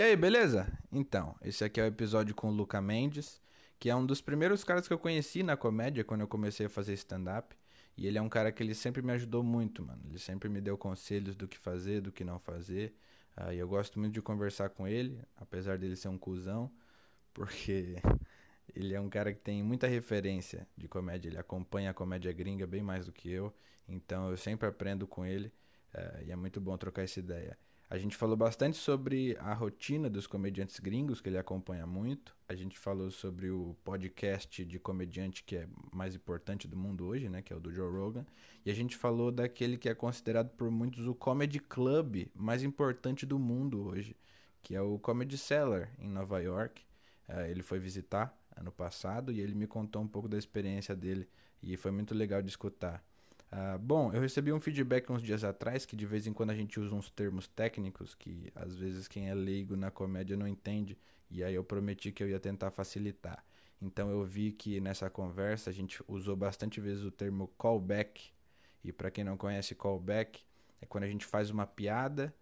E aí, beleza? Então, esse aqui é o episódio com o Luca Mendes, que é um dos primeiros caras que eu conheci na comédia quando eu comecei a fazer stand-up. E ele é um cara que ele sempre me ajudou muito, mano. Ele sempre me deu conselhos do que fazer, do que não fazer. Uh, e eu gosto muito de conversar com ele, apesar dele ser um cuzão, porque ele é um cara que tem muita referência de comédia. Ele acompanha a comédia gringa bem mais do que eu. Então eu sempre aprendo com ele. Uh, e é muito bom trocar essa ideia. A gente falou bastante sobre a rotina dos comediantes gringos, que ele acompanha muito. A gente falou sobre o podcast de comediante que é mais importante do mundo hoje, né? Que é o do Joe Rogan. E a gente falou daquele que é considerado por muitos o comedy club mais importante do mundo hoje, que é o Comedy Cellar, em Nova York. Uh, ele foi visitar ano passado e ele me contou um pouco da experiência dele. E foi muito legal de escutar. Uh, bom, eu recebi um feedback uns dias atrás que de vez em quando a gente usa uns termos técnicos que às vezes quem é leigo na comédia não entende, e aí eu prometi que eu ia tentar facilitar. Então eu vi que nessa conversa a gente usou bastante vezes o termo callback, e para quem não conhece callback, é quando a gente faz uma piada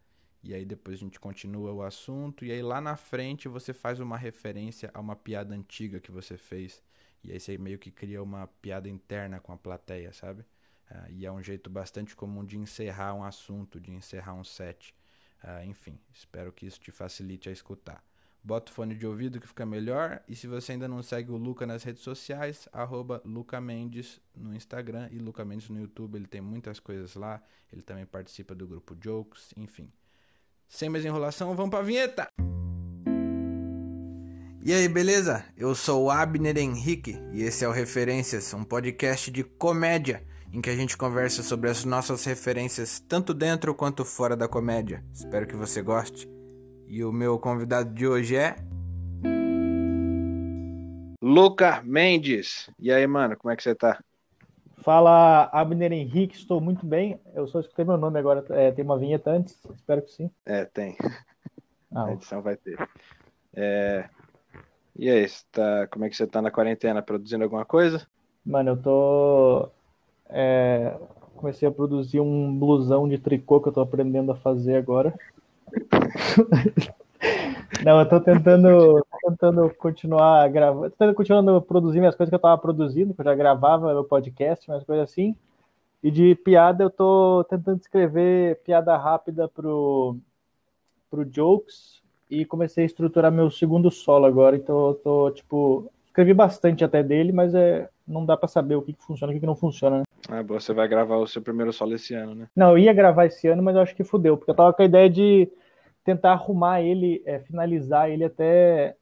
e aí depois a gente continua o assunto e aí lá na frente você faz uma referência a uma piada antiga que você fez. E aí você meio que cria uma piada interna com a plateia, sabe? Uh, e é um jeito bastante comum de encerrar um assunto, de encerrar um set. Uh, enfim, espero que isso te facilite a escutar. Bota o fone de ouvido que fica melhor. E se você ainda não segue o Luca nas redes sociais, arroba Luca Mendes no Instagram e Luca Mendes no YouTube. Ele tem muitas coisas lá. Ele também participa do grupo Jokes, enfim. Sem mais enrolação, vamos pra vinheta! E aí, beleza? Eu sou o Abner Henrique e esse é o Referências, um podcast de comédia em que a gente conversa sobre as nossas referências tanto dentro quanto fora da comédia. Espero que você goste. E o meu convidado de hoje é. Luca Mendes. E aí, mano, como é que você tá? Fala, Abner Henrique, estou muito bem. Eu só escutei meu nome agora, é, tem uma vinheta antes, espero que sim. É, tem. Ah, a edição vai ter. É... E aí, tá... como é que você tá na quarentena? Produzindo alguma coisa? Mano, eu tô é, comecei a produzir um blusão de tricô que eu tô aprendendo a fazer agora. Não, eu tô tentando, tentando continuar gravando, tentando continuando produzindo as coisas que eu tava produzindo, que eu já gravava no podcast, umas coisas assim. E de piada eu tô tentando escrever piada rápida pro, pro Jokes e comecei a estruturar meu segundo solo agora, então eu tô, tipo, escrevi bastante até dele, mas é, não dá para saber o que, que funciona e o que, que não funciona, né? Ah, você vai gravar o seu primeiro solo esse ano, né? Não, eu ia gravar esse ano, mas eu acho que fudeu, porque eu tava com a ideia de tentar arrumar ele, é, finalizar ele até,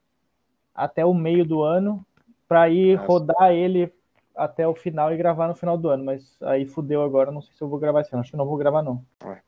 até o meio do ano, para ir Nossa. rodar ele até o final e gravar no final do ano, mas aí fudeu agora, não sei se eu vou gravar esse ano, acho que não vou gravar não. Ué,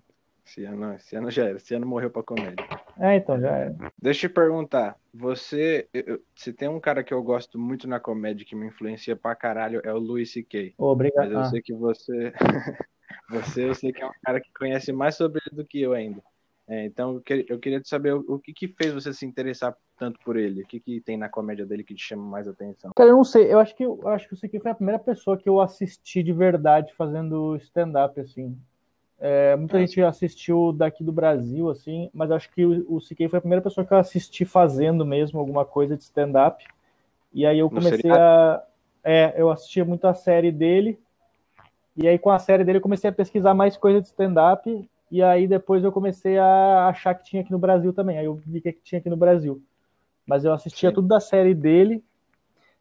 esse ano, esse ano já era, esse ano morreu pra comédia. É, então já era. Deixa eu te perguntar, você, eu, se tem um cara que eu gosto muito na comédia que me influencia pra caralho, é o Louis C.K. Obrigado. Mas eu sei que você, você, eu sei que é um cara que conhece mais sobre ele do que eu ainda. É, então eu queria saber o, o, que, que fez você se interessar tanto por ele? O que, que tem na comédia dele que te chama mais atenção? Cara, eu não sei. Eu acho que eu acho que o C.K. foi a primeira pessoa que eu assisti de verdade fazendo stand-up, assim. É, muita gente assistiu daqui do Brasil, assim, mas acho que o, o foi a primeira pessoa que eu assisti fazendo mesmo alguma coisa de stand-up. E aí eu comecei a. É, eu assistia muito a série dele. E aí, com a série dele, eu comecei a pesquisar mais coisa de stand-up. E aí, depois, eu comecei a achar que tinha aqui no Brasil também. Aí, eu vi que tinha aqui no Brasil. Mas eu assistia Sim. tudo da série dele.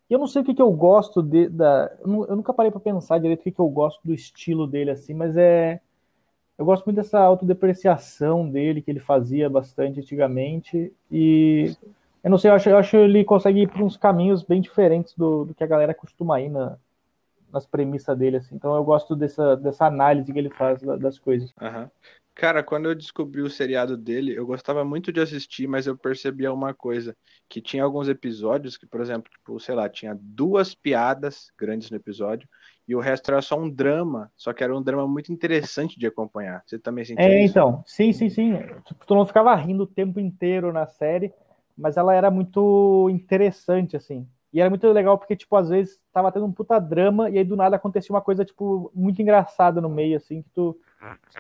E eu não sei o que, que eu gosto de, da. Eu nunca parei para pensar direito o que, que eu gosto do estilo dele, assim, mas é eu gosto muito dessa autodepreciação dele, que ele fazia bastante antigamente. E eu não sei, eu acho, eu acho que ele consegue ir por uns caminhos bem diferentes do, do que a galera costuma ir na, nas premissas dele. Assim. Então eu gosto dessa, dessa análise que ele faz das coisas. Uhum. Cara, quando eu descobri o seriado dele, eu gostava muito de assistir, mas eu percebia uma coisa, que tinha alguns episódios que, por exemplo, tipo, sei lá, tinha duas piadas grandes no episódio e o resto era só um drama, só que era um drama muito interessante de acompanhar. Você também sentia é, isso? então, sim, sim, sim. Tipo, tu não ficava rindo o tempo inteiro na série, mas ela era muito interessante, assim. E era muito legal porque, tipo, às vezes tava tendo um puta drama e aí do nada acontecia uma coisa, tipo, muito engraçada no meio, assim, que tu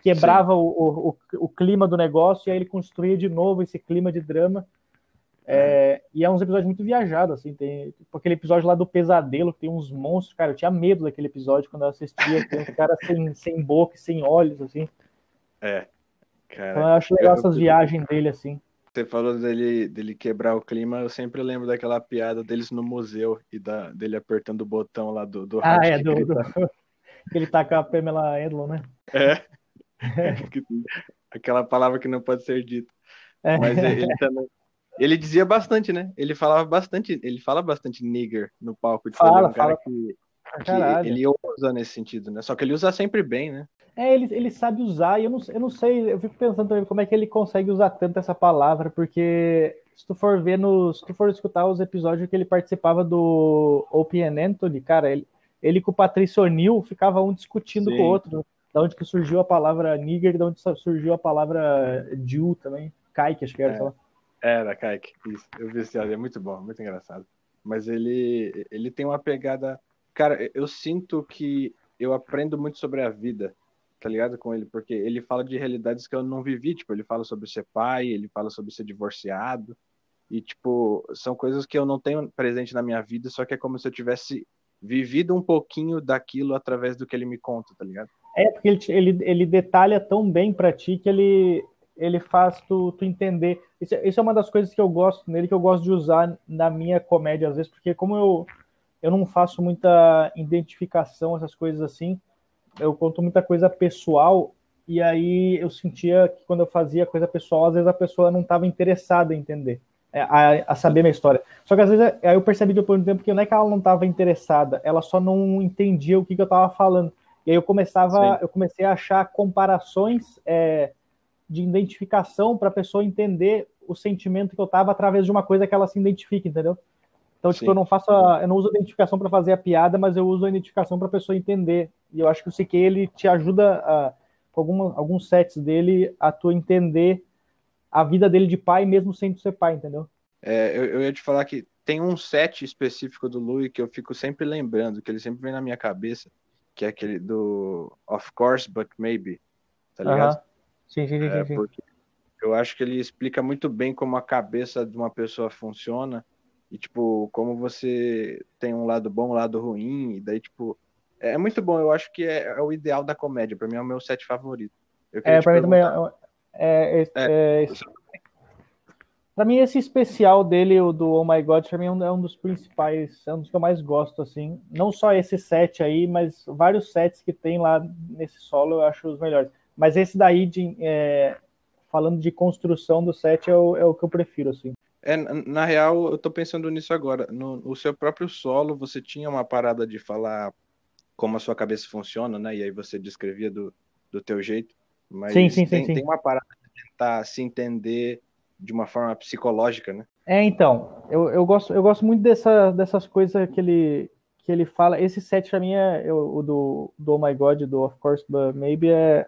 quebrava o, o, o, clima do negócio e aí ele construía de novo esse clima de drama. É, e é uns episódios muito viajados, assim, tem aquele episódio lá do pesadelo, que tem uns monstros, cara, eu tinha medo daquele episódio quando eu assistia, tem uns caras sem, sem boca e sem olhos, assim. É. Cara, então eu acho legal eu, essas eu, viagens dele, assim. Você falou dele, dele quebrar o clima, eu sempre lembro daquela piada deles no museu e da, dele apertando o botão lá do, do Ah, é, do, do, que ele tá com a Pamela Edlon, né? É. é. Aquela palavra que não pode ser dita. É. Mas ele também, ele dizia bastante, né? Ele falava bastante, ele fala bastante nigger no palco. Tipo, fala, um cara que, que ele usa nesse sentido, né? Só que ele usa sempre bem, né? É, ele, ele sabe usar, e eu não, eu não sei, eu fico pensando também como é que ele consegue usar tanto essa palavra, porque se tu for ver no, se tu for escutar os episódios que ele participava do Open Anthony, cara, ele, ele com o Patrício O'Neill ficava um discutindo Sim. com o outro, da onde que surgiu a palavra nigger da onde surgiu a palavra Jew também, Kaique, acho que era, é. sei lá. Era, Kaique, isso. Eu vi esse áudio, é muito bom, muito engraçado. Mas ele, ele tem uma pegada. Cara, eu sinto que eu aprendo muito sobre a vida, tá ligado? Com ele, porque ele fala de realidades que eu não vivi. Tipo, ele fala sobre ser pai, ele fala sobre ser divorciado. E, tipo, são coisas que eu não tenho presente na minha vida, só que é como se eu tivesse vivido um pouquinho daquilo através do que ele me conta, tá ligado? É, porque ele, ele, ele detalha tão bem para ti que ele, ele faz tu, tu entender. Isso, isso, é uma das coisas que eu gosto nele, que eu gosto de usar na minha comédia, às vezes, porque como eu, eu não faço muita identificação, essas coisas assim, eu conto muita coisa pessoal, e aí eu sentia que quando eu fazia coisa pessoal, às vezes a pessoa não estava interessada em entender, é, a, a, saber minha história. Só que às vezes aí eu percebi depois de um tempo que não é que ela não estava interessada, ela só não entendia o que, que eu estava falando. E aí eu começava, Sim. eu comecei a achar comparações. É, de identificação para a pessoa entender o sentimento que eu tava através de uma coisa que ela se identifica, entendeu? Então, tipo, Sim. eu não faço a, eu não uso a identificação para fazer a piada, mas eu uso a identificação para a pessoa entender. E eu acho que o CQ ele te ajuda a, com alguma, alguns sets dele a tu entender a vida dele de pai mesmo sem tu ser pai, entendeu? É, eu, eu ia te falar que tem um set específico do Louis que eu fico sempre lembrando, que ele sempre vem na minha cabeça, que é aquele do Of Course, But Maybe, tá ligado? Uh -huh. Sim, sim, sim, é, sim. Porque eu acho que ele explica muito bem como a cabeça de uma pessoa funciona e, tipo, como você tem um lado bom, um lado ruim, e daí, tipo, é muito bom. Eu acho que é, é o ideal da comédia. Para mim é o meu set favorito. é, para mim também é, é, é, é Pra mim, esse especial dele, o do Oh My God, pra mim é um, é um, dos principais, é um dos que eu mais gosto, assim. Não só esse set aí, mas vários sets que tem lá nesse solo eu acho os melhores. Mas esse daí, de, é, falando de construção do set, é o, é o que eu prefiro, assim. É, na real, eu tô pensando nisso agora. No, no, seu próprio solo, você tinha uma parada de falar como a sua cabeça funciona, né? E aí você descrevia do, do teu jeito. Mas sim, sim, tem, sim, tem uma parada de tentar se entender de uma forma psicológica, né? É, então, eu, eu, gosto, eu gosto muito dessa, dessas coisas que ele, que ele fala. Esse set pra mim é o do, do Oh My God, do Of Course, But Maybe, é,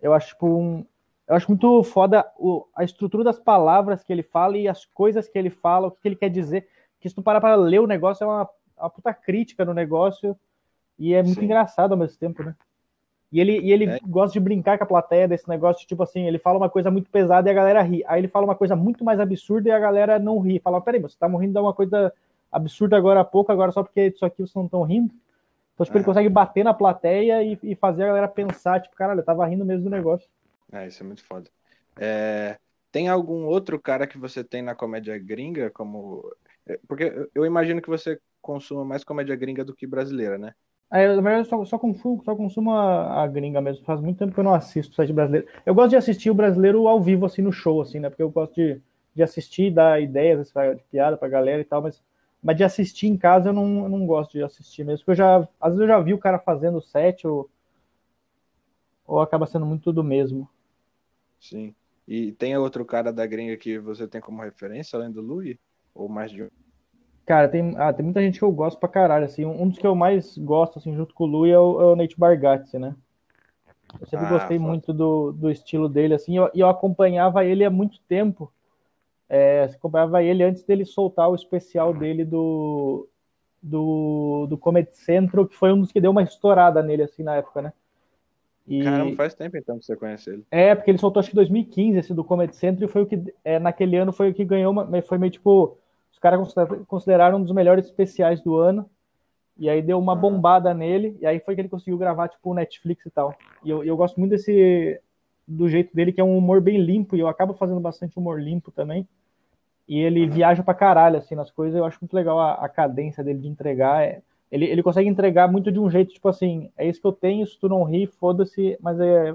eu acho tipo um, eu acho muito foda o, a estrutura das palavras que ele fala e as coisas que ele fala, o que, ele quer dizer. Que se tu parar para ler o negócio, é uma, uma puta crítica no negócio e é muito Sim. engraçado ao mesmo tempo, né? E ele, e ele é. gosta de brincar com a plateia desse negócio, tipo assim, ele fala uma coisa muito pesada e a galera ri. Aí ele fala uma coisa muito mais absurda e a galera não ri. Fala, peraí, você tá morrendo de uma coisa absurda agora há pouco, agora só porque isso aqui vocês não estão rindo? Então, tipo, ele é. consegue bater na plateia e, e, fazer a galera pensar, tipo, caralho, eu tava rindo mesmo do negócio. É, isso é muito foda. É, tem algum outro cara que você tem na comédia gringa, como. É, porque eu imagino que você consuma mais comédia gringa do que brasileira, né? É, na verdade, eu só, só, consumo, só consumo a, a, gringa mesmo. Faz muito tempo que eu não assisto o site brasileiro. Eu gosto de assistir o brasileiro ao vivo, assim, no show, assim, né? Porque eu gosto de, de assistir, dar ideias de piada pra galera e tal, mas mas de assistir em casa eu não, eu não gosto de assistir mesmo, porque eu já, às vezes eu já vi o cara fazendo set ou, ou acaba sendo muito do mesmo. Sim. E tem outro cara da gringa que você tem como referência, além do Louis? Ou mais de um? Cara, tem, ah, tem muita gente que eu gosto pra caralho, assim. Um dos que eu mais gosto, assim, junto com o Louis é o, é o Nate Bargatze, né? Eu sempre ah, gostei foda. muito do, do estilo dele, assim, e eu, eu acompanhava ele há muito tempo. É, acompanhava ele antes dele soltar o especial dele do, do, do Comedy Central, que foi um dos que deu uma estourada nele, assim, na época, né? E... Caramba, faz tempo então que você conhece ele. É, porque ele soltou acho que em 2015 esse do Comedy Central e foi o que, é, naquele ano foi o que ganhou, uma, foi meio tipo, os caras consideraram um dos melhores especiais do ano. E aí deu uma ah. bombada nele, e aí foi que ele conseguiu gravar, tipo, o Netflix e tal. E eu, eu gosto muito desse, do jeito dele, que é um humor bem limpo, e eu acabo fazendo bastante humor limpo também. E ele viaja pra caralho, assim, nas coisas. Eu acho muito legal a, a cadência dele de entregar. É, ele, ele consegue entregar muito de um jeito, tipo assim, é isso que eu tenho, se tu não ri, foda-se, mas é,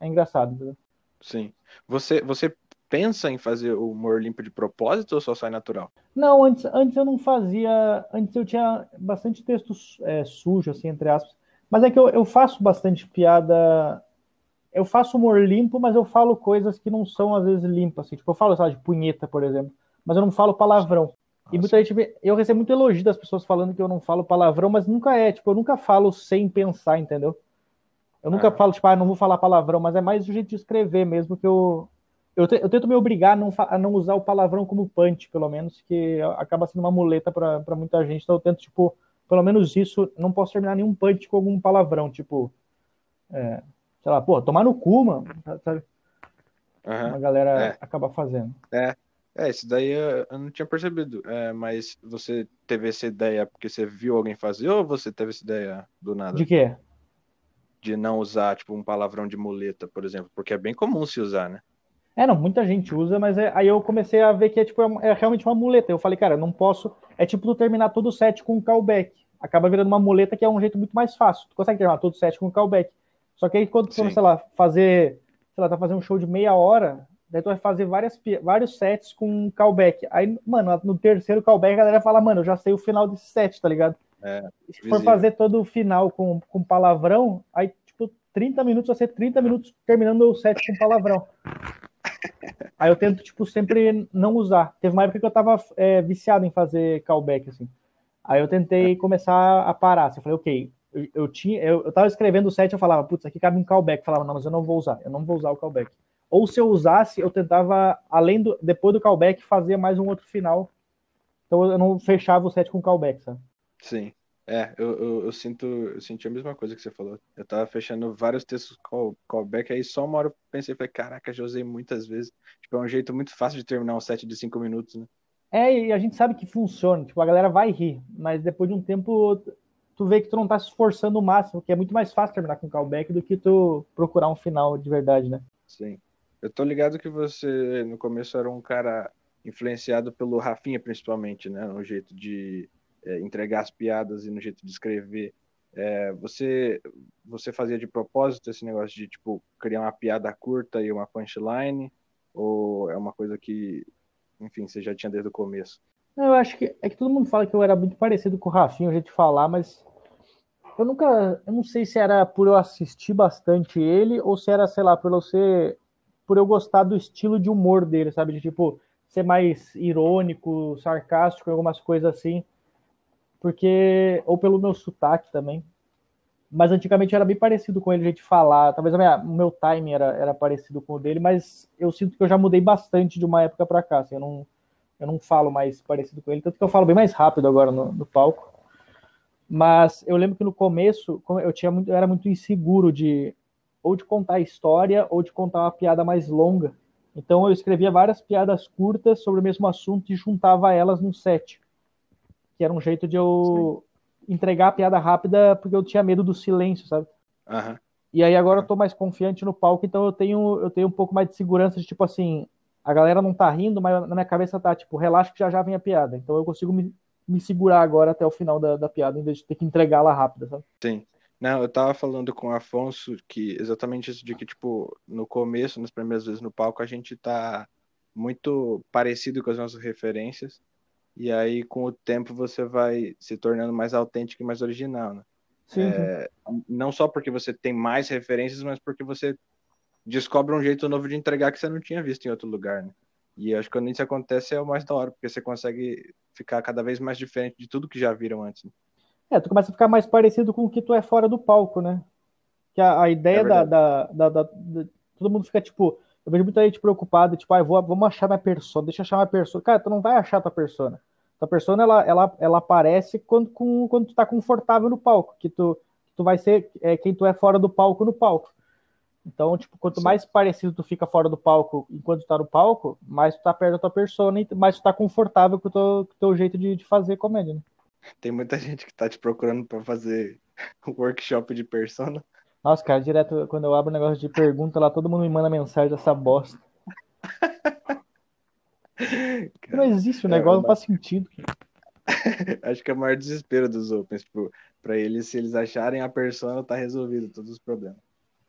é engraçado, entendeu? Sim. Você, você pensa em fazer o humor limpo de propósito ou só sai natural? Não, antes, antes eu não fazia. Antes eu tinha bastante texto é, sujo, assim, entre aspas. Mas é que eu, eu faço bastante piada. Eu faço humor limpo, mas eu falo coisas que não são às vezes limpas. Assim. Tipo, eu falo, sabe, de punheta, por exemplo. Mas eu não falo palavrão. E muita gente. Eu recebo muito elogio das pessoas falando que eu não falo palavrão, mas nunca é. Tipo, eu nunca falo sem pensar, entendeu? Eu nunca ah. falo, tipo, ah, não vou falar palavrão, mas é mais o jeito de escrever mesmo que eu. Eu, te, eu tento me obrigar a não, a não, usar o palavrão como punch, pelo menos, que acaba sendo uma muleta para muita gente. Então eu tento, tipo, pelo menos isso, não posso terminar nenhum punch com algum palavrão, tipo. É, sei lá, pô, tomar no cu, mano. Sabe? Uhum. A galera é. acaba fazendo. É. É, isso daí eu, eu não tinha percebido. É, mas você teve essa ideia porque você viu alguém fazer ou você teve essa ideia do nada? De quê? De não usar, tipo, um palavrão de muleta, por exemplo. Porque é bem comum se usar, né? É, não, muita gente usa, mas é, aí eu comecei a ver que é, tipo, é, é, realmente uma muleta. Eu falei, cara, eu não posso. É tipo tu terminar todo o set com um callback. Acaba virando uma muleta que é um jeito muito mais fácil. Tu consegue terminar todo o set com um callback. Só que aí quando tu, sei lá, fazer. Sei lá, tá fazendo um show de meia hora, Daí tu vai fazer várias, vários sets com callback. Aí, mano, no terceiro callback a galera fala, mano, eu já sei o final desse set, tá ligado? É, Se for fazer todo o final com, com palavrão, aí, tipo, 30 minutos vai ser 30 minutos terminando o set com palavrão. aí eu tento, tipo, sempre não usar. Teve uma época que eu tava é, viciado em fazer callback, assim. Aí eu tentei é. começar a parar. Assim, eu falei, ok, eu, eu tinha, eu, eu tava escrevendo o set, eu falava, putz, aqui cabe um callback. Eu falava, não, mas eu não vou usar, eu não vou usar o callback. Ou se eu usasse, eu tentava, além do, depois do callback, fazer mais um outro final. Então eu não fechava o set com callback, sabe? Sim. É, eu, eu, eu, sinto, eu senti a mesma coisa que você falou. Eu tava fechando vários textos call, callback, aí só uma hora eu pensei, falei, caraca, já usei muitas vezes. Tipo, é um jeito muito fácil de terminar um set de cinco minutos, né? É, e a gente sabe que funciona, tipo, a galera vai rir, mas depois de um tempo tu vê que tu não tá se esforçando o máximo, que é muito mais fácil terminar com callback do que tu procurar um final de verdade, né? Sim. Eu tô ligado que você, no começo, era um cara influenciado pelo Rafinha, principalmente, né? No jeito de é, entregar as piadas e no jeito de escrever. É, você, você fazia de propósito esse negócio de, tipo, criar uma piada curta e uma punchline? Ou é uma coisa que, enfim, você já tinha desde o começo? Eu acho que é que todo mundo fala que eu era muito parecido com o Rafinha, jeito de falar, mas eu nunca, eu não sei se era por eu assistir bastante ele ou se era, sei lá, por eu ser por eu gostar do estilo de humor dele, sabe? De tipo, ser mais irônico, sarcástico, algumas coisas assim. Porque. Ou pelo meu sotaque também. Mas antigamente era bem parecido com ele, a gente falar. Talvez minha, o meu timing era, era parecido com o dele, mas eu sinto que eu já mudei bastante de uma época para cá. Assim, eu, não, eu não falo mais parecido com ele, tanto que eu falo bem mais rápido agora no, no palco. Mas eu lembro que no começo eu, tinha muito, eu era muito inseguro de ou de contar a história ou de contar uma piada mais longa. Então eu escrevia várias piadas curtas sobre o mesmo assunto e juntava elas num set. Que era um jeito de eu Sim. entregar a piada rápida porque eu tinha medo do silêncio, sabe? Uhum. E aí agora eu tô mais confiante no palco, então eu tenho, eu tenho um pouco mais de segurança de tipo assim, a galera não tá rindo, mas na minha cabeça tá tipo, relaxa que já já vem a piada. Então eu consigo me, me segurar agora até o final da, da piada, em vez de ter que entregá-la rápida, sabe? Sim. Não, eu tava falando com o Afonso que exatamente isso de que, tipo, no começo, nas primeiras vezes no palco, a gente tá muito parecido com as nossas referências. E aí, com o tempo, você vai se tornando mais autêntico e mais original, né? Sim, é, Não só porque você tem mais referências, mas porque você descobre um jeito novo de entregar que você não tinha visto em outro lugar, né? E acho que quando isso acontece é o mais da hora, porque você consegue ficar cada vez mais diferente de tudo que já viram antes. Né? É, tu começa a ficar mais parecido com o que tu é fora do palco, né? Que a, a ideia é da, da, da, da, Todo mundo fica tipo. Eu vejo muita gente preocupada, tipo, ah, vou, vamos achar minha persona, deixa eu achar minha persona. Cara, tu não vai achar tua persona. Tua persona, ela, ela, ela aparece quando, com, quando tu tá confortável no palco, que tu, tu vai ser é, quem tu é fora do palco no palco. Então, tipo, quanto Sim. mais parecido tu fica fora do palco enquanto tu tá no palco, mais tu tá perto da tua persona e mais tu tá confortável com o teu, com o teu jeito de, de fazer comédia, né? Tem muita gente que tá te procurando para fazer workshop de persona. Nossa, cara, direto, quando eu abro um negócio de pergunta lá, todo mundo me manda mensagem dessa bosta. não existe o negócio, não faz sentido. Acho que é o maior desespero dos Opens, tipo, pra eles, se eles acharem a persona, tá resolvido todos os problemas.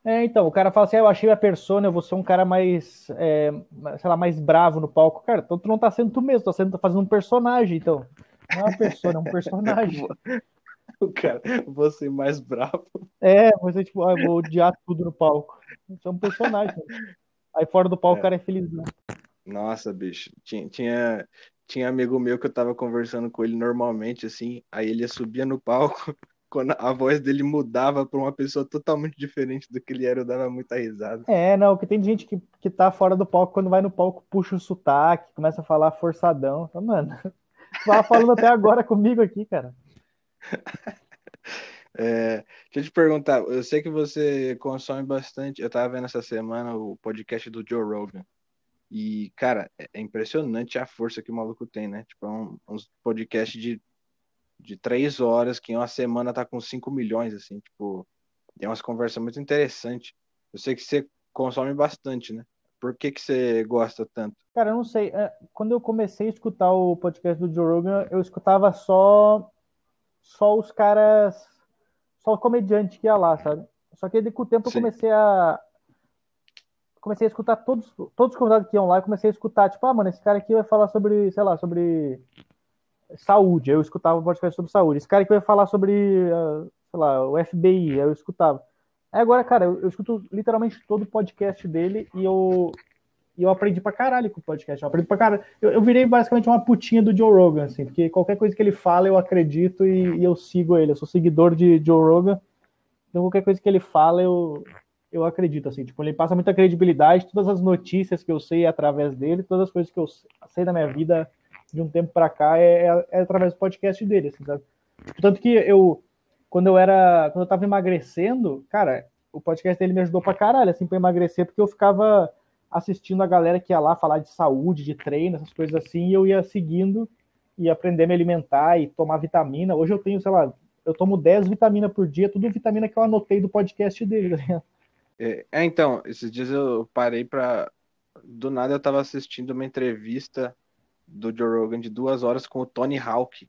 É, então, o cara fala assim, ah, eu achei a persona, eu vou ser um cara mais, é, sei lá, mais bravo no palco. Cara, então tu não tá sendo tu mesmo, tá sendo, tá fazendo um personagem, então. Não é uma persona, é um personagem. o cara, você mais bravo. É, você, tipo, ah, eu vou odiar tudo no palco. Isso é um personagem. Aí fora do palco é. o cara é feliz, né? Nossa, bicho. Tinha, tinha, tinha amigo meu que eu tava conversando com ele normalmente, assim, aí ele subia no palco, quando a voz dele mudava pra uma pessoa totalmente diferente do que ele era, eu dava muita risada. É, não, que tem gente que, que tá fora do palco, quando vai no palco, puxa o sotaque, começa a falar forçadão. Mano, tu tava falando até agora comigo aqui, cara. É, deixa eu te perguntar, eu sei que você consome bastante, eu tava vendo essa semana o podcast do Joe Rogan. E, cara, é, é impressionante a força que o maluco tem, né? Tipo, é um, uns podcast de, de três horas, que em uma semana tá com 5 milhões, assim, tipo, é umas conversas muito interessantes. Eu sei que você consome bastante, né? Por que, que você gosta tanto? Cara, eu não sei. É, quando eu comecei a escutar o podcast do Joe Rogan, eu escutava só só os caras, só o comediante que ia lá, sabe? Só que com o tempo Sim. eu comecei a comecei a escutar todos, todos os convidados que iam lá, eu comecei a escutar, tipo, ah, mano, esse cara aqui vai falar sobre, sei lá, sobre saúde, eu escutava o podcast sobre saúde. Esse cara aqui vai falar sobre, uh, sei lá, o FBI, eu escutava. Aí agora, cara, eu, eu escuto literalmente todo o podcast dele e eu e eu aprendi pra caralho com o podcast. Eu aprendi pra caralho. Eu, eu, virei basicamente uma putinha do Joe Rogan, assim, porque qualquer coisa que ele fala eu acredito e, e, eu sigo ele. Eu sou seguidor de Joe Rogan. Então qualquer coisa que ele fala eu, eu acredito, assim. Tipo, ele passa muita credibilidade. Todas as notícias que eu sei é através dele, todas as coisas que eu sei da minha vida de um tempo pra cá é, é, é através do podcast dele, assim, sabe? Tanto que eu, quando eu era, quando eu tava emagrecendo, cara, o podcast dele me ajudou pra caralho, assim, pra emagrecer, porque eu ficava assistindo a galera que ia lá falar de saúde, de treino, essas coisas assim, e eu ia seguindo e aprender a me alimentar e tomar vitamina. Hoje eu tenho, sei lá, eu tomo 10 vitaminas por dia, tudo vitamina que eu anotei do podcast dele. Tá é, então, esses dias eu parei para Do nada eu tava assistindo uma entrevista do Joe Rogan de duas horas com o Tony Hawk.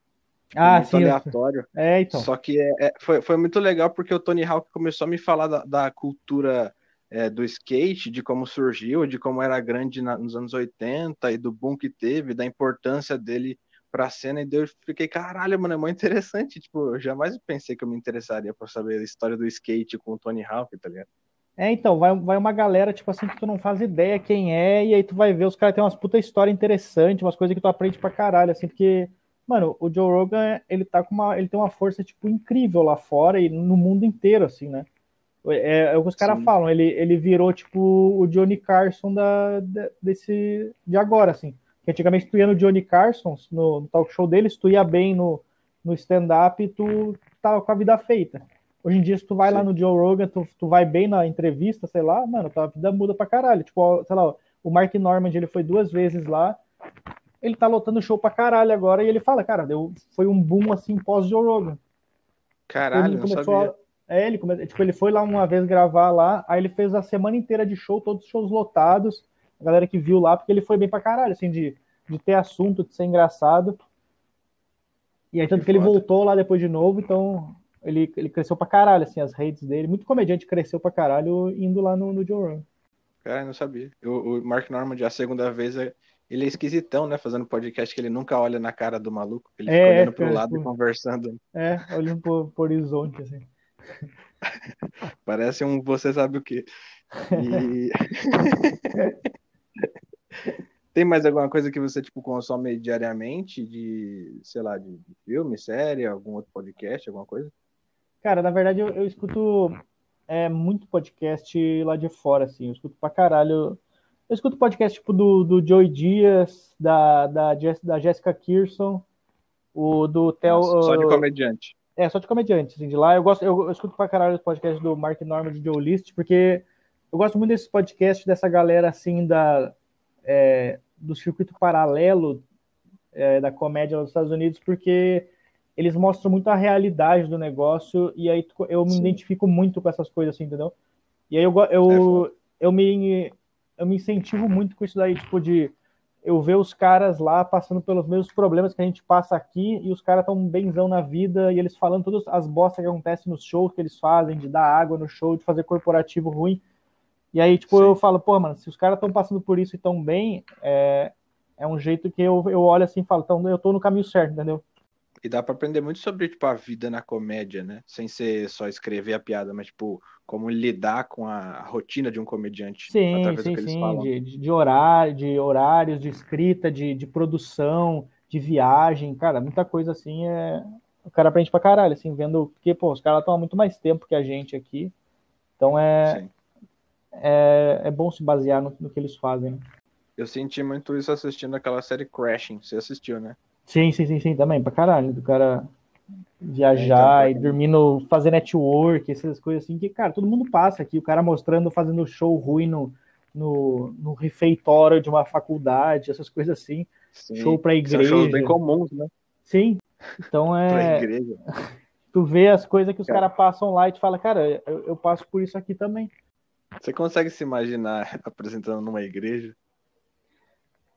Ah, muito sim. aleatório. É, então. Só que é, é, foi, foi muito legal porque o Tony Hawk começou a me falar da, da cultura é, do skate, de como surgiu, de como era grande na, nos anos 80 e do boom que teve, da importância dele para a cena, e eu fiquei, caralho, mano, é muito interessante. Tipo, eu jamais pensei que eu me interessaria por saber a história do skate com o Tony Hawk, tá ligado? É, então, vai, vai uma galera, tipo assim, que tu não faz ideia quem é, e aí tu vai ver, os caras têm umas puta história interessante, umas coisas que tu aprende pra caralho, assim, porque, mano, o Joe Rogan, ele tá com uma, ele tem uma força, tipo, incrível lá fora e no mundo inteiro, assim, né? É, é o que os caras falam, ele, ele virou tipo o Johnny Carson da, desse, de agora, assim. Que antigamente tu ia no Johnny Carson, no, no talk show dele, se tu ia bem no, no stand-up, tu tava com a vida feita. Hoje em dia, se tu vai Sim. lá no Joe Rogan, tu, tu vai bem na entrevista, sei lá, mano, tua vida muda pra caralho. Tipo, sei lá, o Mark Normand, ele foi duas vezes lá, ele tá lotando show pra caralho agora, e ele fala, cara, deu, foi um boom, assim, pós-Joe Rogan. Caralho, ele começou não sabia. A, é, ele, tipo, ele foi lá uma vez gravar lá, aí ele fez a semana inteira de show, todos os shows lotados, a galera que viu lá, porque ele foi bem pra caralho, assim, de, de ter assunto, de ser engraçado. E aí, tanto que, que ele voltou lá depois de novo, então ele, ele cresceu pra caralho, assim, as redes dele. Muito comediante cresceu pra caralho indo lá no, no Joe Rogan. Cara, não sabia. O, o Mark Normand, a segunda vez, ele é esquisitão, né? Fazendo podcast que ele nunca olha na cara do maluco. Ele é, fica olhando pro é, lado e conversando. É, olhando pro, pro horizonte, assim. Parece um você sabe o que. E... Tem mais alguma coisa que você tipo consome diariamente de, sei lá, de, de filme, série, algum outro podcast, alguma coisa? Cara, na verdade eu, eu escuto é, muito podcast lá de fora, assim. Eu escuto pra caralho. Eu escuto podcast tipo do, do Joey Dias, da, da, da Jessica Kirson, o do Theo. Só de comediante. É, só de comediante, assim, de lá. Eu gosto, eu, eu escuto pra caralho os podcasts do Mark Norman de Joe List, porque eu gosto muito desse podcast dessa galera assim da é, do circuito paralelo é, da comédia nos Estados Unidos, porque eles mostram muito a realidade do negócio e aí eu me Sim. identifico muito com essas coisas assim, entendeu? E aí eu eu, é, eu me eu me incentivo muito com isso daí, tipo de eu ver os caras lá passando pelos mesmos problemas que a gente passa aqui e os caras estão benzão na vida e eles falando todas as bostas que acontecem nos shows que eles fazem, de dar água no show, de fazer corporativo ruim. E aí, tipo, Sim. eu falo, pô, mano, se os caras estão passando por isso e tão bem, é, é um jeito que eu, eu olho assim e falo, então eu tô no caminho certo, entendeu? E dá para aprender muito sobre, tipo, a vida na comédia, né? Sem ser só escrever a piada, mas, tipo, como lidar com a rotina de um comediante. Sim, sim, sim. De, de, horário, de horários, de escrita, de, de produção, de viagem, cara, muita coisa assim é. O cara aprende pra caralho, assim, vendo. Porque, pô, os caras estão há muito mais tempo que a gente aqui. Então é. É, é bom se basear no, no que eles fazem, né? Eu senti muito isso assistindo aquela série Crashing. Você assistiu, né? Sim, sim, sim, sim, também, pra caralho. Do cara viajar é, então, e dormindo, fazer network, essas coisas assim, que, cara, todo mundo passa aqui. O cara mostrando, fazendo show ruim no, no, no refeitório de uma faculdade, essas coisas assim. Sim, show pra igreja. São shows bem comuns, né? Sim. Então é. pra igreja. Tu vê as coisas que os caras passam lá e tu fala, cara, eu, eu passo por isso aqui também. Você consegue se imaginar apresentando numa igreja?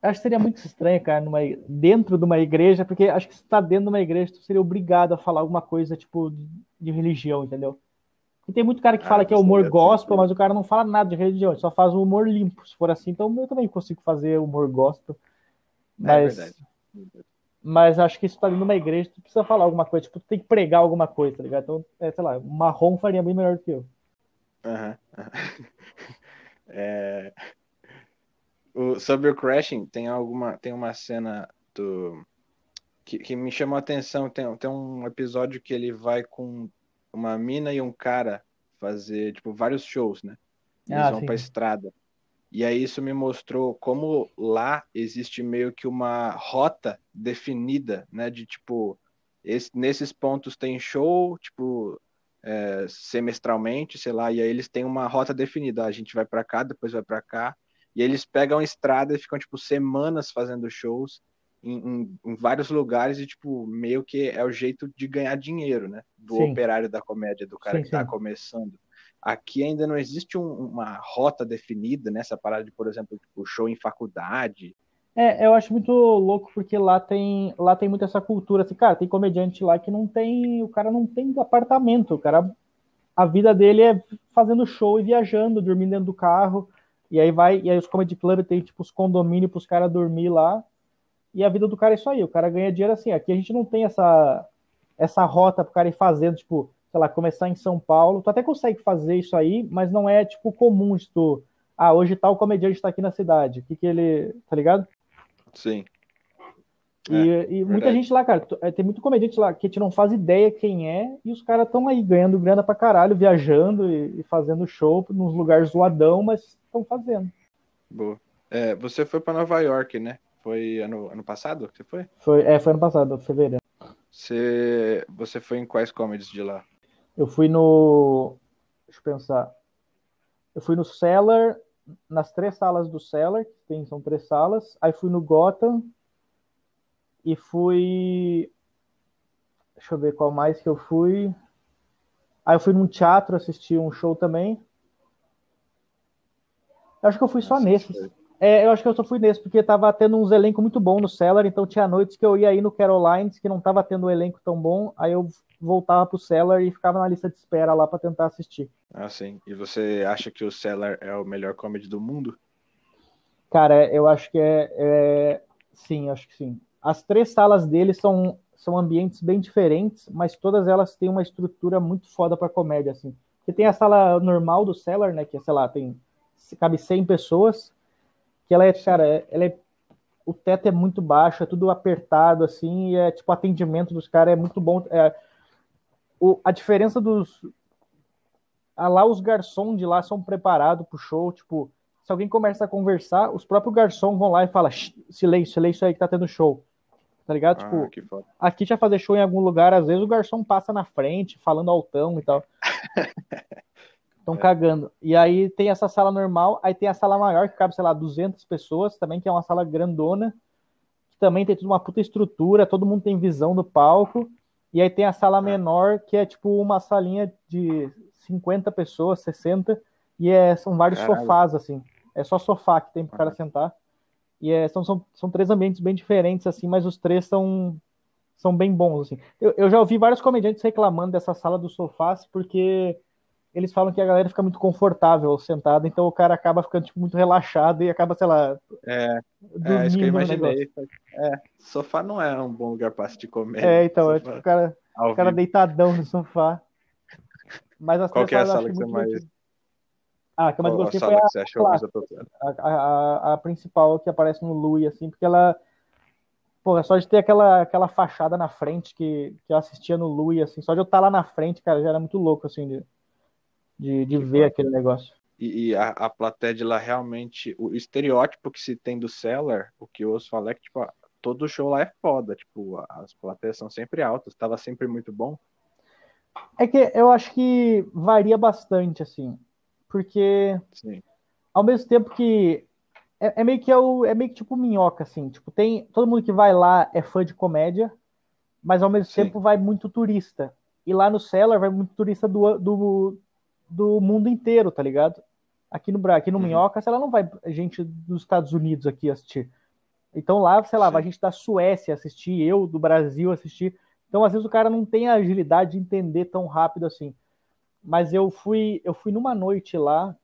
Acho que seria muito estranho, cara, numa, dentro de uma igreja, porque acho que se tá dentro de uma igreja, tu seria obrigado a falar alguma coisa, tipo, de, religião, entendeu? E tem muito cara que ah, fala que é humor gospel, mas o cara não fala nada de religião, só faz o humor limpo. Se for assim, então eu também consigo fazer humor gospel. É mas, é. Mas acho que isso tá dentro de uma igreja, tu precisa falar alguma coisa, tipo, tu tem que pregar alguma coisa, tá ligado? Então, é, sei lá, o marrom faria bem melhor do que eu. Aham. Uhum. é... O, sobre o Crashing, tem alguma tem uma cena do que, que me chamou a atenção. Tem, tem um episódio que ele vai com uma mina e um cara fazer tipo vários shows, né? Eles ah, vão para estrada. E aí isso me mostrou como lá existe meio que uma rota definida, né? De tipo, esse, nesses pontos tem show, tipo, é, semestralmente, sei lá, e aí eles têm uma rota definida. A gente vai para cá, depois vai para cá. E eles pegam a estrada e ficam, tipo, semanas fazendo shows em, em, em, vários lugares e, tipo, meio que é o jeito de ganhar dinheiro, né? Do sim. operário da comédia, do cara sim, que tá sim. começando. Aqui ainda não existe um, uma rota definida nessa parada de, por exemplo, tipo, show em faculdade. É, eu acho muito louco porque lá tem, lá tem muito essa cultura, assim, cara, tem comediante lá que não tem, o cara não tem apartamento, o cara, a vida dele é fazendo show e viajando, dormindo dentro do carro, e aí vai, e aí os comedy club tem tipo os condomínios para os caras dormir lá. E a vida do cara é isso aí, o cara ganha dinheiro assim. Aqui a gente não tem essa essa rota para o cara ir fazendo, tipo, sei lá, começar em São Paulo. Tu até consegue fazer isso aí, mas não é tipo comum de tu, ah, hoje tal comediante está aqui na cidade. O que que ele, tá ligado? Sim. E, é, e muita gente lá, cara, é, tem muito comediante lá que a gente não faz ideia quem é, e os caras estão aí ganhando grana pra caralho, viajando e, e fazendo show nos lugares zoadão, mas estão fazendo. Boa. É, você foi para Nova York, né? Foi ano, ano passado que você foi? Foi, é, foi ano passado, fevereiro. Você, você foi em quais comedies de lá? Eu fui no. Deixa eu pensar. Eu fui no Cellar, nas três salas do Cellar, tem, são três salas. Aí fui no Gotham e fui. Deixa eu ver qual mais que eu fui. Aí eu fui num teatro assistir um show também. Eu acho que eu fui só nesses. É, eu acho que eu só fui nesse, porque tava tendo uns elencos muito bons no Cellar, então tinha noites que eu ia aí no Carolines, que não tava tendo um elenco tão bom, aí eu voltava pro Cellar e ficava na lista de espera lá para tentar assistir. Ah, sim. E você acha que o Cellar é o melhor comedy do mundo? Cara, eu acho que é, é... Sim, acho que sim. As três salas dele são, são ambientes bem diferentes, mas todas elas têm uma estrutura muito foda pra comédia, assim. Porque tem a sala normal do Cellar, né, que, sei lá, tem cabe 100 pessoas, que ela é, cara, ela é, o teto é muito baixo, é tudo apertado, assim, e é, tipo, o atendimento dos caras é muito bom. É, o, a diferença dos... Ah, lá os garçons de lá são preparados pro show, tipo, se alguém começa a conversar, os próprios garçons vão lá e falam, silêncio, silêncio aí que tá tendo show. Tá ligado? Ah, tipo, aqui já fazer show em algum lugar, às vezes o garçom passa na frente, falando altão e tal. Estão é. cagando. E aí tem essa sala normal, aí tem a sala maior, que cabe, sei lá, 200 pessoas também, que é uma sala grandona, que também tem tudo uma puta estrutura, todo mundo tem visão do palco. E aí tem a sala é. menor, que é tipo uma salinha de 50 pessoas, 60, e é, são vários Caralho. sofás, assim. É só sofá que tem pro cara sentar. E é, são, são, são três ambientes bem diferentes, assim, mas os três são, são bem bons, assim. Eu, eu já ouvi vários comediantes reclamando dessa sala dos sofás, porque eles falam que a galera fica muito confortável sentada, então o cara acaba ficando tipo, muito relaxado e acaba, sei lá. É, é isso que eu imaginei. É, sofá não é um bom lugar para assistir comédia. É, então, é tipo o cara, o cara deitadão no sofá. Mas as Qual que é a sala que você mais. Ah, a que eu mais gostei foi a, a, a, a, principal que aparece no Lui, assim, porque ela. Pô, é só de ter aquela, aquela fachada na frente que, que eu assistia no Lui, assim, só de eu estar lá na frente, cara, já era muito louco, assim, de, de, de ver aquele negócio. E, e a, a plateia de lá realmente, o estereótipo que se tem do Cellar, o que eu ouço falar é que, tipo, todo show lá é foda, tipo, as plateias são sempre altas, estava sempre muito bom. É que eu acho que varia bastante, assim, porque Sim. ao mesmo tempo que é, é, meio que é, o, é meio que tipo minhoca, assim, tipo, tem todo mundo que vai lá é fã de comédia, mas ao mesmo Sim. tempo vai muito turista. E lá no Cellar vai muito turista do, do, do mundo inteiro, tá ligado? Aqui no aqui no uhum. Minhocas, ela não vai gente dos Estados Unidos aqui assistir. Então lá, sei lá, Sim. vai gente da Suécia assistir, eu do Brasil assistir. Então às vezes o cara não tem a agilidade de entender tão rápido assim. Mas eu fui eu fui numa noite lá,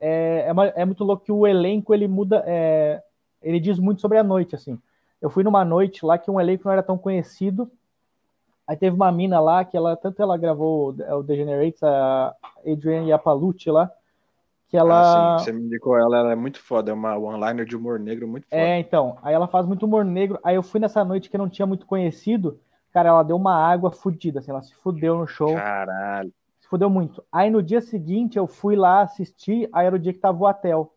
é, é, uma, é muito louco que o elenco ele muda, é, ele diz muito sobre a noite assim. Eu fui numa noite lá que um elenco não era tão conhecido Aí teve uma mina lá que ela, tanto ela gravou o Degenerates, a Adrienne Yapalucci lá, que ela... Ah, sim, você me indicou ela, ela é muito foda, é uma one-liner de humor negro muito foda. É, então, aí ela faz muito humor negro, aí eu fui nessa noite que não tinha muito conhecido, cara, ela deu uma água fodida, assim, ela se fudeu no show. Caralho. Fudeu muito. Aí no dia seguinte eu fui lá assistir, aí era o dia que tava o Atel.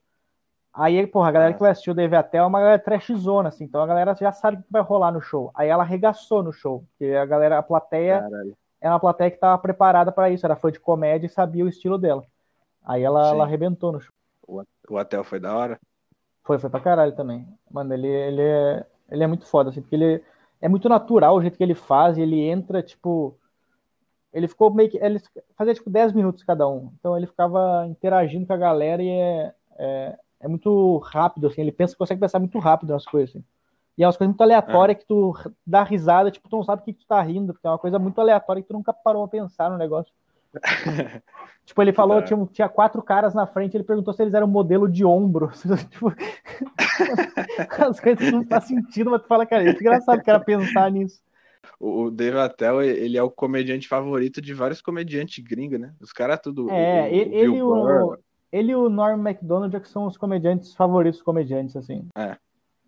Aí, porra, a galera que vai assistir o Dave até é uma galera trashzona, assim, então a galera já sabe o que vai rolar no show. Aí ela arregaçou no show, porque a galera, a plateia, Caralho. é uma plateia que tava preparada para isso, era fã de comédia e sabia o estilo dela. Aí ela, ela arrebentou no show. O, Atel foi da hora? Foi, foi pra caralho também. Mano, ele, ele, é, ele é muito foda, assim, porque ele é muito natural o jeito que ele faz, ele entra, tipo. Ele ficou meio que. Ele fazia tipo 10 minutos cada um. Então ele ficava interagindo com a galera e é, é é muito rápido, assim, ele pensa, consegue pensar muito rápido nas coisas, assim. E é umas coisas muito aleatórias é. que tu dá risada, tipo, tu não sabe o que, tu tá rindo, porque é uma coisa muito aleatória que tu nunca parou a pensar no negócio. tipo, ele falou, é. tinha, tinha quatro caras na frente, ele perguntou se eles eram modelo de ombro. tipo, as coisas não fazem sentido, mas tu fala, cara, é engraçado o cara pensar nisso. O Dave Attell, ele é o comediante favorito de vários comediantes gringos, né? Os caras tudo. É, o, ele, o, ele o, ele e o Norm MacDonald é que são os comediantes favoritos comediantes, assim. É.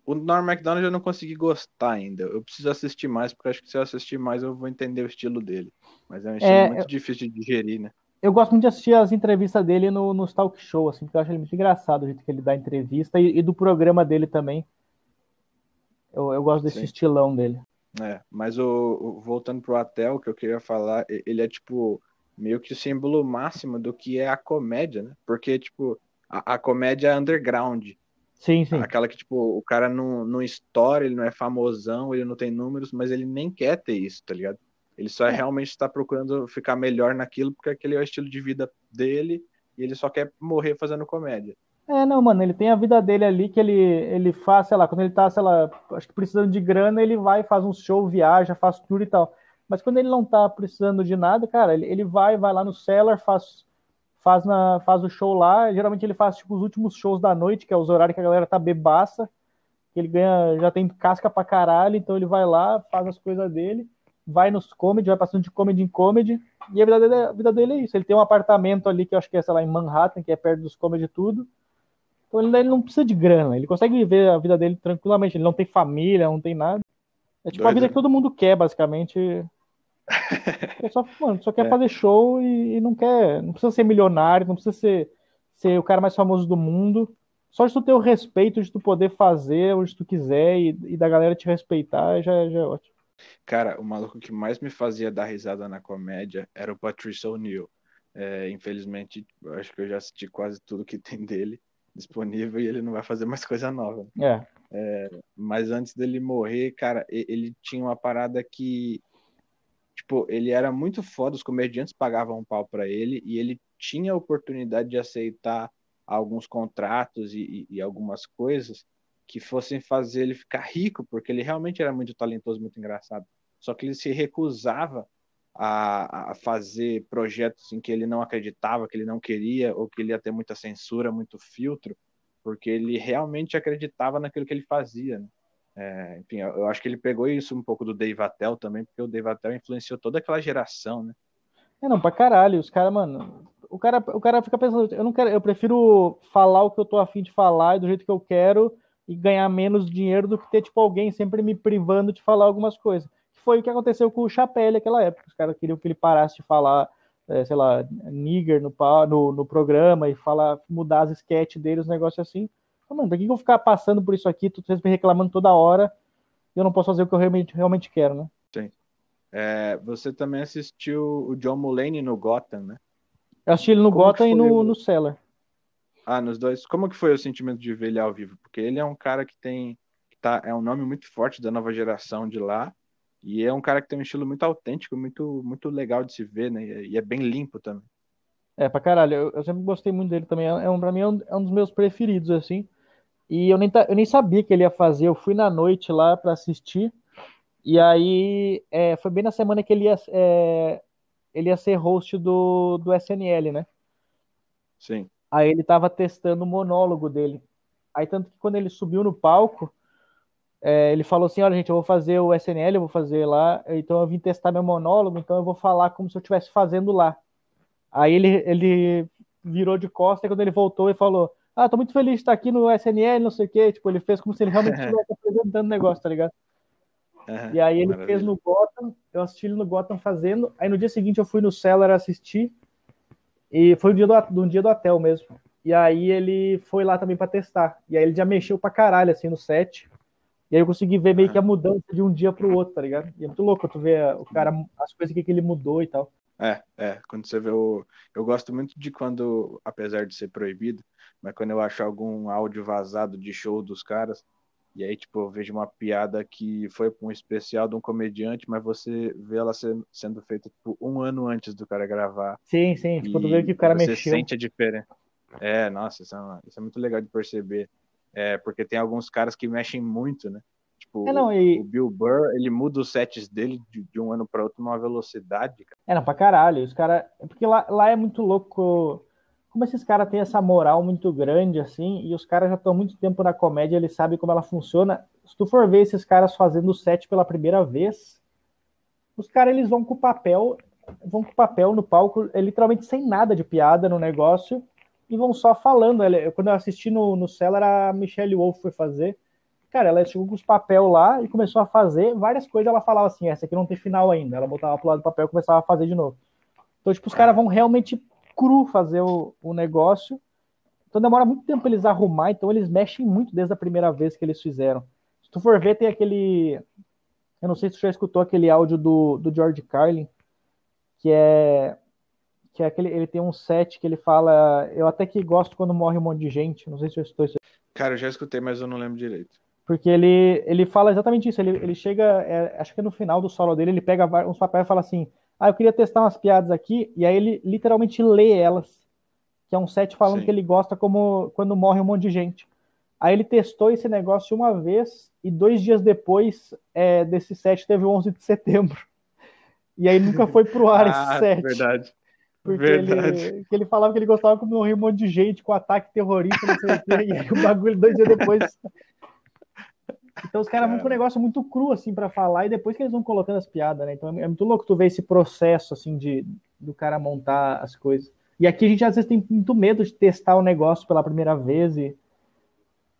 O Norm MacDonald eu não consegui gostar ainda. Eu preciso assistir mais, porque acho que se eu assistir mais eu vou entender o estilo dele. Mas é um estilo é, muito eu... difícil de digerir, né? Eu gosto muito de assistir as entrevistas dele no, no talk show, assim, porque eu acho ele muito engraçado o jeito que ele dá entrevista e, e do programa dele também. Eu, eu gosto desse Sim. estilão dele. É, mas o, o, voltando pro Atel, que eu queria falar, ele é tipo meio que o símbolo máximo do que é a comédia, né? Porque, tipo, a, a comédia é underground. Sim, sim. Aquela que, tipo, o cara não, não estoura, ele não é famosão, ele não tem números, mas ele nem quer ter isso, tá ligado? Ele só é. realmente está procurando ficar melhor naquilo, porque aquele é o estilo de vida dele, e ele só quer morrer fazendo comédia. É, não, mano, ele tem a vida dele ali que ele, ele faz, sei lá, quando ele tá, sei lá, acho que precisando de grana, ele vai, faz um show, viaja, faz tour e tal. Mas quando ele não tá precisando de nada, cara, ele, ele vai, vai lá no cellar, faz, faz, na, faz o show lá. Geralmente ele faz tipo, os últimos shows da noite, que é os horários que a galera tá bebaça, que ele ganha, já tem casca pra caralho, então ele vai lá, faz as coisas dele, vai nos comedy, vai passando de comedy em comedy, e a vida dele, a vida dele é isso. Ele tem um apartamento ali que eu acho que é, sei lá, em Manhattan, que é perto dos comedy tudo. Então ele, ele não precisa de grana, ele consegue viver a vida dele tranquilamente, ele não tem família, não tem nada. É tipo Doido. a vida que todo mundo quer, basicamente. É só, mano, só quer é. fazer show e, e, não quer. Não precisa ser milionário, não precisa ser, ser o cara mais famoso do mundo. Só de tu ter o respeito de tu poder fazer onde tu quiser e, e da galera te respeitar já, já é ótimo. Cara, o maluco que mais me fazia dar risada na comédia era o Patrice O'Neill. É, infelizmente, acho que eu já assisti quase tudo que tem dele disponível e ele não vai fazer mais coisa nova. É. é mas antes dele morrer, cara, ele tinha uma parada que tipo, ele era muito foda, os comediantes pagavam um pau para ele e ele tinha a oportunidade de aceitar alguns contratos e, e, e, algumas coisas que fossem fazer ele ficar rico, porque ele realmente era muito talentoso, muito engraçado. Só que ele se recusava a, a fazer projetos em que ele não acreditava, que ele não queria, ou que ele ia ter muita censura, muito filtro, porque ele realmente acreditava naquilo que ele fazia. Né? É, enfim, eu, eu, acho que ele pegou isso um pouco do Dave Attell também, porque o Dave Attell influenciou toda aquela geração, né? É, não, pra caralho. Os caras, mano. O cara, o cara fica pensando, eu não quero, eu prefiro falar o que eu tô afim de falar do jeito que eu quero e ganhar menos dinheiro do que ter, tipo, alguém sempre me privando de falar algumas coisas. Foi o que aconteceu com o Chapelle naquela época. Os caras queriam que ele parasse de falar, é, sei lá, nigger no, no, no programa e falar, mudar as sketches dele, os negócios assim. Mano, pra que eu vou ficar passando por isso aqui, tu me reclamando toda hora e eu não posso fazer o que eu realmente, realmente quero, né? Sim. É, você também assistiu o John Mulaney no Gotham, né? Eu assisti ele no Como Gotham e no, no Cellar. Ah, nos dois. Como que foi o sentimento de ver ele ao vivo? Porque ele é um cara que tem. Que tá, é um nome muito forte da nova geração de lá. E é um cara que tem um estilo muito autêntico, muito, muito legal de se ver, né? E é bem limpo também. É, pra caralho. Eu, eu sempre gostei muito dele também. É um, pra mim é um, é um dos meus preferidos, assim. E eu nem, eu nem sabia que ele ia fazer. Eu fui na noite lá para assistir. E aí é, foi bem na semana que ele ia, é, ele ia ser host do, do SNL, né? Sim. Aí ele tava testando o monólogo dele. Aí tanto que quando ele subiu no palco, é, ele falou assim, olha gente, eu vou fazer o SNL, eu vou fazer lá, então eu vim testar meu monólogo, então eu vou falar como se eu estivesse fazendo lá. Aí ele, ele virou de costas e quando ele voltou e falou, ah, tô muito feliz de estar aqui no SNL, não sei o quê. Tipo, ele fez como se ele realmente estivesse apresentando o negócio, tá ligado? Uhum, e aí ele maravilha. fez no Gotham, eu assisti ele no Gotham fazendo. Aí no dia seguinte eu fui no Cellar assistir. E foi um dia do, um dia do hotel mesmo. E aí ele foi lá também para testar. E aí ele já mexeu pra caralho, assim, no set. E aí eu consegui ver meio que a mudança de um dia pro outro, tá ligado? E é muito louco tu ver o cara, as coisas que, ele mudou e tal. É, é. Quando você vê o. Eu gosto muito de quando, apesar de ser proibido, mas quando eu acho algum áudio vazado de show dos caras, e aí, tipo, eu vejo uma piada que foi para um especial de um comediante, mas você vê ela sendo feita, tipo, um ano antes do cara gravar. Sim, sim, tipo, tu vê que o cara você mexeu. Você sente a diferença. É, nossa, isso é, isso é, muito legal de perceber. É, porque tem alguns caras que mexem muito, né? Tipo, é, não, e... o Bill Burr, ele muda os sets dele de, de um ano para outro numa velocidade. Cara. É, não, pra caralho. Os caras. Porque lá, lá é muito louco como esses caras têm essa moral muito grande, assim, e os caras já estão muito tempo na comédia, eles sabem como ela funciona. Se tu for ver esses caras fazendo o set pela primeira vez, os caras eles vão com o papel, vão com o papel no palco, é, literalmente sem nada de piada no negócio, e vão só falando. Quando eu assisti no, no Cellar, a Michelle Wolf foi fazer. Cara, ela chegou com os papel lá e começou a fazer várias coisas. Ela falava assim: essa aqui não tem final ainda. Ela botava pro lado do papel e começava a fazer de novo. Então, tipo, os caras vão realmente cru fazer o, o negócio. Então demora muito tempo eles arrumar, então eles mexem muito desde a primeira vez que eles fizeram. Se tu for ver, tem aquele. Eu não sei se tu já escutou aquele áudio do, do George Carlin, que é. Que é aquele. Ele tem um set que ele fala. Eu até que gosto quando morre um monte de gente. Não sei se escutou isso. Cara, eu já escutei, mas eu não lembro direito. Porque ele, ele fala exatamente isso. Ele, ele chega, é, acho que no final do solo dele, ele pega uns papéis e fala assim: ah, eu queria testar umas piadas aqui, e aí ele literalmente lê elas, que é um set falando Sim. que ele gosta como quando morre um monte de gente. Aí ele testou esse negócio uma vez, e dois dias depois é, desse set teve o 11 de setembro. E aí nunca foi pro ar ah, esse set. Verdade. Porque verdade. Ele, ele falava que ele gostava como morria um monte de gente com ataque terrorista, não sei o quê, e aí o bagulho dois dias depois então os caras vão com um negócio muito cru, assim, para falar, e depois que eles vão colocando as piadas, né? Então é muito louco tu ver esse processo, assim, de do cara montar as coisas. E aqui a gente às vezes tem muito medo de testar o negócio pela primeira vez e,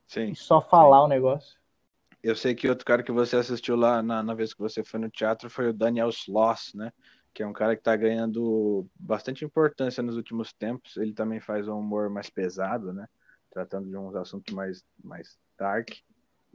sim, e só falar sim. o negócio. Eu sei que outro cara que você assistiu lá na, na vez que você foi no teatro foi o Daniel Sloss, né? Que é um cara que tá ganhando bastante importância nos últimos tempos. Ele também faz um humor mais pesado, né? Tratando de uns assuntos mais, mais dark.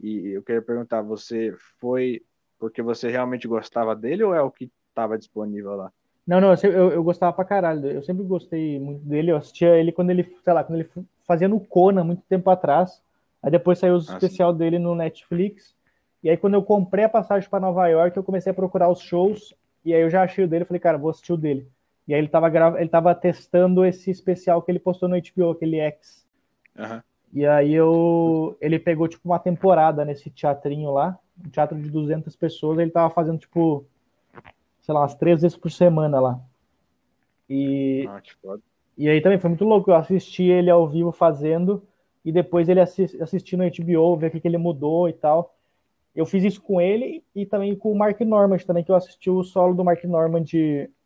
E eu queria perguntar, você foi porque você realmente gostava dele ou é o que estava disponível lá? Não, não, eu, eu, gostava pra caralho. Eu sempre gostei muito dele. Eu assistia ele quando ele, sei lá, quando ele fazia no Conan muito tempo atrás. Aí depois saiu o ah, especial dele no Netflix. E aí quando eu comprei a passagem para Nova York, eu comecei a procurar os shows. E aí eu já achei o dele. Falei, cara, vou assistir o dele. E aí ele tava, ele tava testando esse especial que ele postou no HBO, aquele X. Uhum. E aí eu, ele pegou tipo uma temporada nesse teatrinho lá, um teatro de 200 pessoas. Ele tava fazendo tipo sei lá, umas três vezes por semana lá. E, ah, que foda. e aí também foi muito louco. Eu assisti ele ao vivo fazendo e depois ele assisti, assistindo no HBO, ver o que, que ele mudou e tal. Eu fiz isso com ele e também com o Mark Normand também, que eu assisti o solo do Mark Normand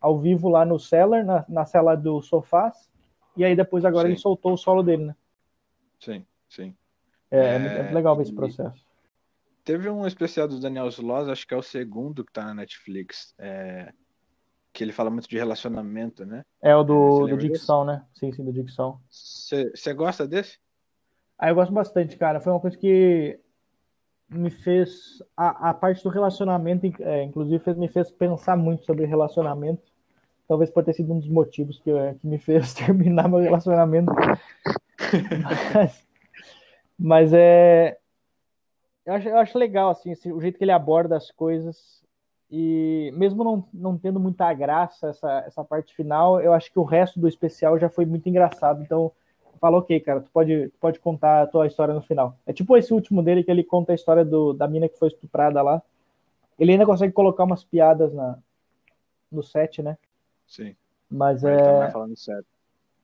ao vivo lá no Cellar, na, na cela do Sofás. E aí depois agora sim. ele soltou o solo dele, né? Sim, sim. É, é, é muito legal ver esse processo. Teve um especial do Daniel Sloss, acho que é o segundo que tá na Netflix, é... que ele fala muito de relacionamento, né? É o do, do Dicção, né? Sim, sim, do Dicção. Você gosta desse? Ah, eu gosto bastante, cara. Foi uma coisa que me fez. A, a parte do relacionamento, é, inclusive, fez, me fez pensar muito sobre relacionamento. Talvez por ter sido um dos motivos que, que me fez terminar meu relacionamento. mas, mas é, eu acho, eu acho legal, assim, o jeito que ele aborda as coisas. E mesmo não, não tendo muita graça essa, essa parte final, eu acho que o resto do especial já foi muito engraçado. Então, fala, ok, cara, tu pode, pode contar a tua história no final. É tipo esse último dele que ele conta a história do, da mina que foi estuprada lá. Ele ainda consegue colocar umas piadas na, no set, né? Sim. Mas, Mas é. Tá falando sério.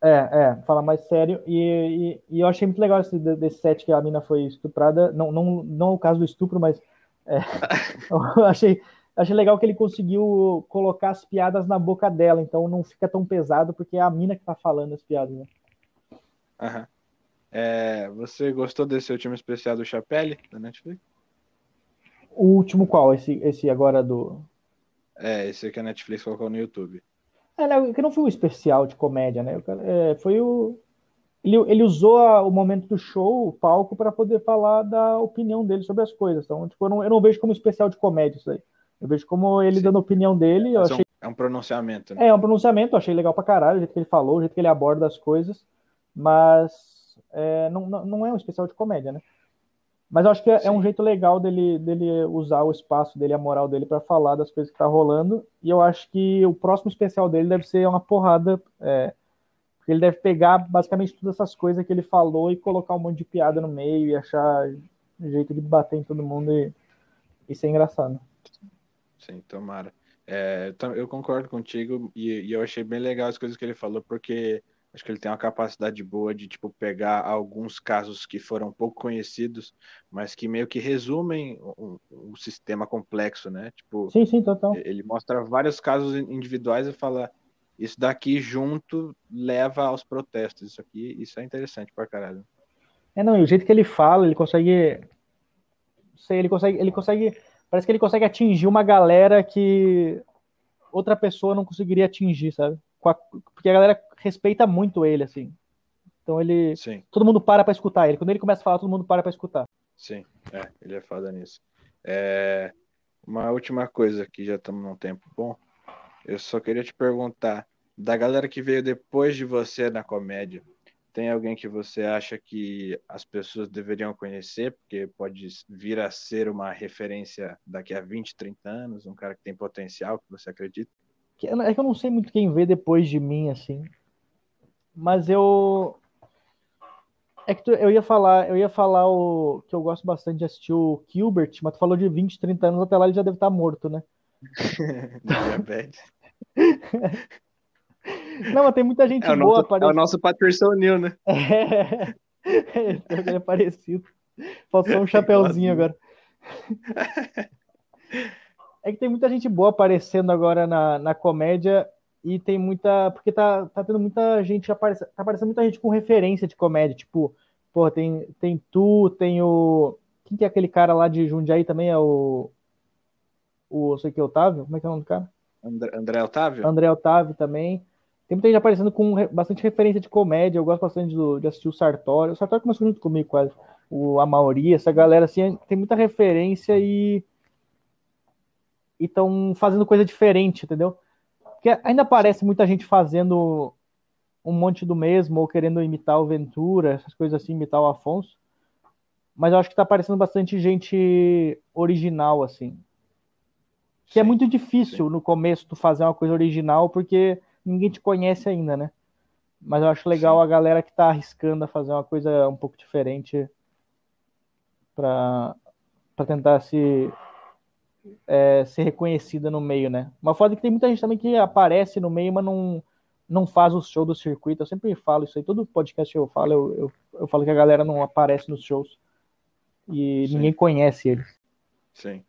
É, é, fala mais sério. E, e, e, eu achei muito legal esse, desse set que a mina foi estuprada. Não, não, não o caso do estupro, mas é, eu achei, achei legal que ele conseguiu colocar as piadas na boca dela, então não fica tão pesado, porque é a mina que tá falando as piadas, né? Aham. É, você gostou desse último especial do Chapelle, da Netflix? O último qual? Esse, esse agora do. É, esse que a Netflix colocou no YouTube. É, né, que não foi um especial de comédia, né? É, foi o. Ele, ele usou a, o momento do show, o palco, para poder falar da opinião dele sobre as coisas. Então, tipo, eu não, eu não vejo como especial de comédia isso aí. Eu vejo como ele Sim. dando a opinião dele. Eu achei... É um pronunciamento, né? É, é um pronunciamento, eu achei legal pra caralho, o jeito que ele falou, o jeito que ele aborda as coisas. Mas é, não, não, é um especial de comédia, né? Mas eu acho que é, é, um jeito legal dele, dele usar o espaço dele, a moral dele para falar das coisas que tá rolando. E eu acho que o próximo especial dele deve ser uma porrada. É, porque ele deve pegar basicamente todas essas coisas que ele falou e colocar um monte de piada no meio e achar um jeito de bater em todo mundo e, e ser engraçado. Sim, tomara. É, eu concordo contigo e, e eu achei bem legal as coisas que ele falou, porque Acho que ele tem uma capacidade boa de tipo pegar alguns casos que foram pouco conhecidos, mas que meio que resumem o, o sistema complexo, né? Tipo, sim, sim, total. Ele mostra vários casos individuais e fala isso daqui junto leva aos protestos. Isso aqui, isso é interessante pra caralho. É, não, e o jeito que ele fala, ele consegue sei, ele consegue, ele consegue, parece que ele consegue atingir uma galera que outra pessoa não conseguiria atingir, sabe? Porque a galera respeita muito ele, assim. Então ele. Sim. Todo mundo para pra escutar ele. Quando ele começa a falar, todo mundo para pra escutar. Sim, é, ele é foda nisso. É, uma última coisa que já estamos num tempo bom. Eu só queria te perguntar, da galera que veio depois de você na comédia, tem alguém que você acha que as pessoas deveriam conhecer, porque pode vir a ser uma referência daqui a 20, 30 anos, um cara que tem potencial, que você acredita? É que eu não sei muito quem vê depois de mim, assim. Mas eu. É que tu, eu ia falar, eu ia falar o que eu gosto bastante de assistir o Gilbert, mas tu falou de 20, 30 anos, até lá ele já deve estar morto, né? Não, mas tem muita gente é boa. Nosso, parece... É o nosso Patterson New, né? É, é parecido. Faltou um chapéuzinho agora. É que tem muita gente boa aparecendo agora na, na comédia e tem muita. Porque tá, tá tendo muita gente. Aparece, tá aparecendo muita gente com referência de comédia. Tipo, pô, tem, tem tu, tem o. Quem que é aquele cara lá de Jundiaí também? É o. O. sei que, Otávio? Como é que é o nome do cara? André, André Otávio? André Otávio também. Tem muita gente aparecendo com bastante referência de comédia. Eu gosto bastante do, de assistir o Sartori. O Sartori começou junto comigo quase. O, a maioria, essa galera assim, tem muita referência e estão fazendo coisa diferente, entendeu? Porque ainda parece muita gente fazendo um monte do mesmo, ou querendo imitar o Ventura, essas coisas assim, imitar o Afonso. Mas eu acho que tá aparecendo bastante gente original, assim. Que é Sim, muito difícil sim. no começo tu fazer uma coisa original, porque ninguém te conhece ainda, né? Mas eu acho legal Sim. a galera que tá arriscando a fazer uma coisa um pouco diferente pra tentar se, é, ser reconhecida no meio, né? Uma foda é que tem muita gente também que aparece no meio, mas não, não faz o show do circuito. Eu sempre falo isso aí, todo podcast que eu falo, eu, eu, eu falo que a galera não aparece nos shows e Sim. ninguém conhece eles. Sim.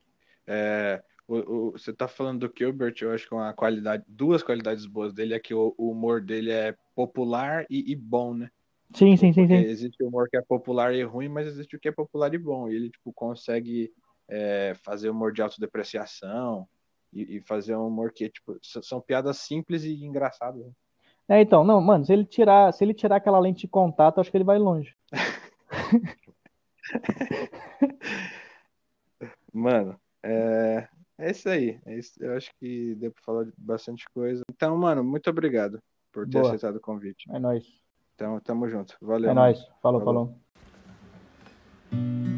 É, o, o- você tá falando do Gilbert, eu acho que uma qualidade, duas qualidades boas dele é que o, o humor dele é popular e, e bom, né? Sim, sim, sim, sim. existe o humor que é popular e ruim, mas existe o que é popular e bom. E ele, tipo, consegue é, fazer humor de autodepreciação e, e fazer um humor que, tipo, são piadas simples e engraçadas. né? É, então, não, mano, se ele tirar, se ele tirar aquela lente de contato, acho que ele vai longe. Mano, é, é isso aí. É isso, eu acho que deu pra falar de bastante coisa. Então, mano, muito obrigado por ter Boa. aceitado o convite. É nóis. Então, tamo junto. Valeu. É nóis. Falou, Falou. falou.